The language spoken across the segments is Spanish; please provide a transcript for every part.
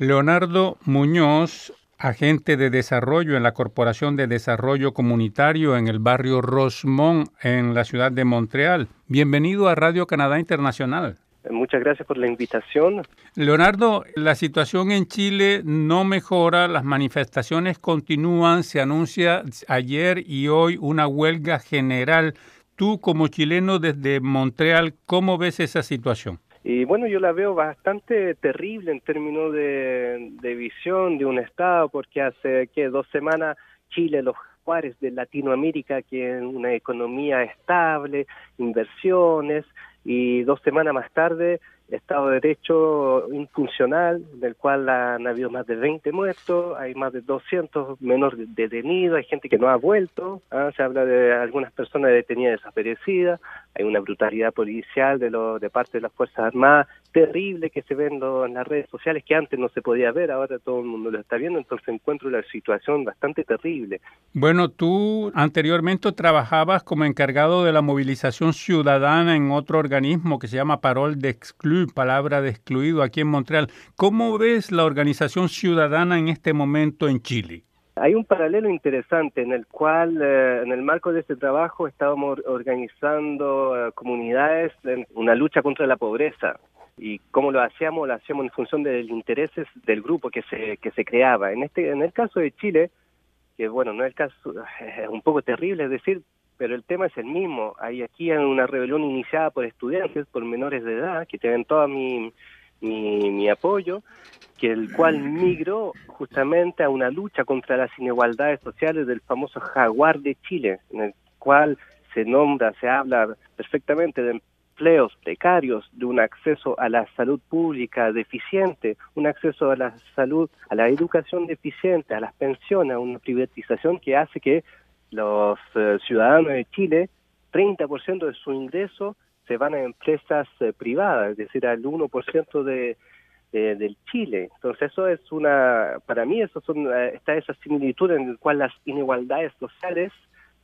Leonardo Muñoz, agente de desarrollo en la Corporación de Desarrollo Comunitario en el barrio Rosemont, en la ciudad de Montreal. Bienvenido a Radio Canadá Internacional. Muchas gracias por la invitación. Leonardo, la situación en Chile no mejora, las manifestaciones continúan, se anuncia ayer y hoy una huelga general. Tú como chileno desde Montreal, ¿cómo ves esa situación? Y bueno, yo la veo bastante terrible en términos de, visión de un Estado, porque hace que dos semanas Chile, los Juárez de Latinoamérica, que es una economía estable, inversiones, y dos semanas más tarde Estado de Derecho infuncional, del cual han habido más de 20 muertos, hay más de 200 menores detenidos, hay gente que no ha vuelto, ¿ah? se habla de algunas personas detenidas desaparecidas, hay una brutalidad policial de, lo, de parte de las Fuerzas Armadas terrible que se ve en, las redes sociales que antes no se podía ver, ahora todo el mundo lo está viendo, entonces encuentro la situación bastante terrible. Bueno, tú anteriormente trabajabas como encargado de la movilización ciudadana en otro organismo que se llama Parol de Palabra de excluido aquí en Montreal. ¿Cómo ves la organización ciudadana en este momento en Chile? Hay un paralelo interesante en el cual, eh, en el marco de este trabajo, estábamos organizando eh, comunidades en una lucha contra la pobreza y cómo lo hacíamos, lo hacíamos en función de los intereses del grupo que se, que se creaba. En, este, en el caso de Chile, que bueno, no es el caso, es un poco terrible, es decir, pero el tema es el mismo. Hay aquí una rebelión iniciada por estudiantes, por menores de edad, que tienen todo mi, mi, mi apoyo, que el cual migró justamente a una lucha contra las inigualdades sociales del famoso jaguar de Chile, en el cual se nombra, se habla perfectamente de empleos precarios, de un acceso a la salud pública deficiente, un acceso a la salud, a la educación deficiente, a las pensiones, a una privatización que hace que los eh, ciudadanos de Chile, 30% de su ingreso se van a empresas eh, privadas, es decir, al 1% de, de, del Chile. Entonces eso es una, para mí eso son, eh, está esa similitud en la cual las inigualdades sociales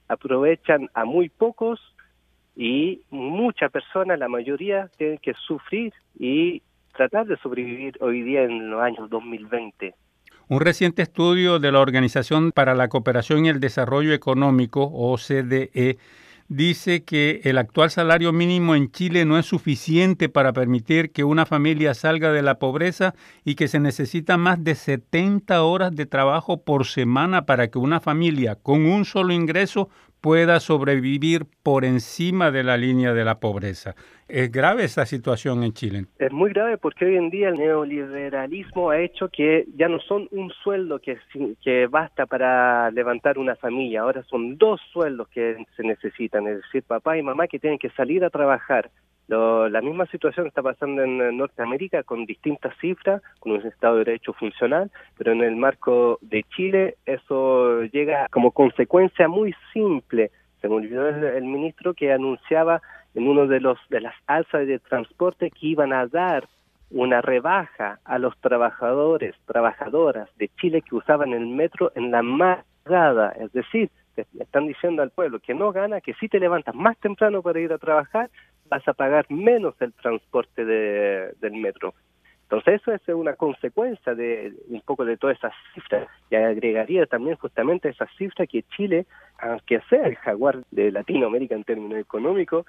aprovechan a muy pocos y muchas personas, la mayoría, tienen que sufrir y tratar de sobrevivir hoy día en los años 2020. Un reciente estudio de la Organización para la Cooperación y el Desarrollo Económico, OCDE, dice que el actual salario mínimo en Chile no es suficiente para permitir que una familia salga de la pobreza y que se necesita más de 70 horas de trabajo por semana para que una familia con un solo ingreso pueda sobrevivir por encima de la línea de la pobreza. Es grave esta situación en Chile. Es muy grave porque hoy en día el neoliberalismo ha hecho que ya no son un sueldo que, que basta para levantar una familia, ahora son dos sueldos que se necesitan, es decir, papá y mamá que tienen que salir a trabajar. la misma situación está pasando en Norteamérica con distintas cifras, con un Estado de Derecho funcional, pero en el marco de Chile eso llega como consecuencia muy simple. Se me olvidó el ministro que anunciaba en uno de los de las alzas de transporte que iban a dar una rebaja a los trabajadores, trabajadoras de Chile que usaban el metro en la madrugada, es decir, están diciendo al pueblo que no gana, que si te levantas más temprano para ir a trabajar, vas a pagar menos el transporte de, del metro. Entonces eso es una consecuencia de un poco de todas esas cifras y agregaría también justamente esa cifra que Chile, aunque sea el jaguar de Latinoamérica en términos económicos,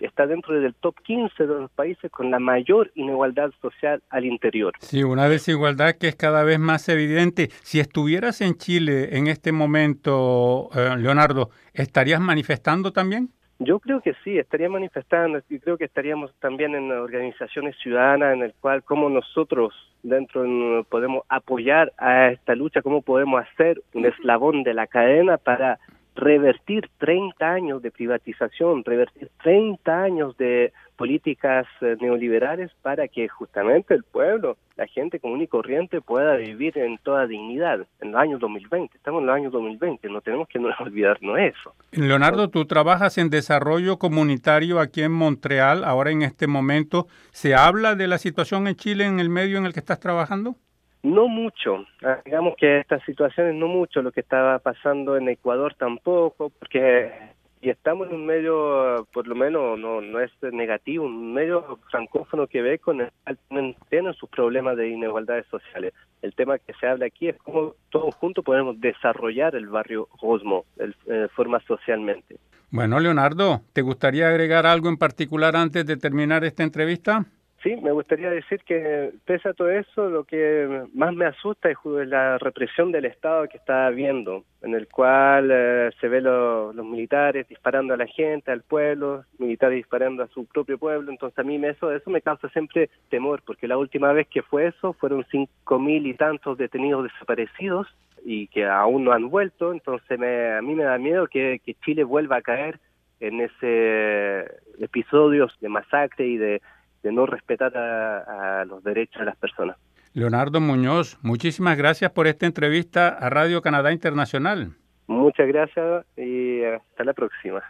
está dentro del top 15 de los países con la mayor inigualdad social al interior. Sí, una desigualdad que es cada vez más evidente. Si estuvieras en Chile en este momento, eh, Leonardo, ¿estarías manifestando también? Yo creo que sí, estaría manifestando y creo que estaríamos también en organizaciones ciudadanas en el cual cómo nosotros dentro podemos apoyar a esta lucha, cómo podemos hacer un eslabón de la cadena para revertir 30 años de privatización, revertir 30 años de políticas eh, neoliberales para que justamente el pueblo, la gente común y corriente pueda vivir en toda dignidad en los años 2020. Estamos en los años 2020, no tenemos que no olvidarnos eso. Leonardo, tú trabajas en desarrollo comunitario aquí en Montreal, ahora en este momento. ¿Se habla de la situación en Chile en el medio en el que estás trabajando? No mucho, ah, digamos que estas situaciones no mucho, lo que estaba pasando en Ecuador tampoco, porque y estamos en un medio, por lo menos no, no es negativo, un medio francófono que ve con el tienen sus problemas de inigualdades sociales. El tema que se habla aquí es cómo todos juntos podemos desarrollar el barrio Rosmo de forma socialmente. Bueno, Leonardo, ¿te gustaría agregar algo en particular antes de terminar esta entrevista? Sí, me gustaría decir que pese a todo eso, lo que más me asusta es la represión del Estado que está habiendo, en el cual eh, se ve los militares disparando a la gente, al pueblo, militares disparando a su propio pueblo, entonces a mí eso, eso me causa siempre temor, porque la última vez que fue eso fueron cinco mil y tantos detenidos desaparecidos y que aún no han vuelto, entonces me, a mí me da miedo que, que Chile vuelva a caer en ese episodios de masacre y de de no respetar a, los derechos de las personas. Leonardo Muñoz, muchísimas gracias por esta entrevista a Radio Canadá Internacional. Muchas gracias y hasta la próxima.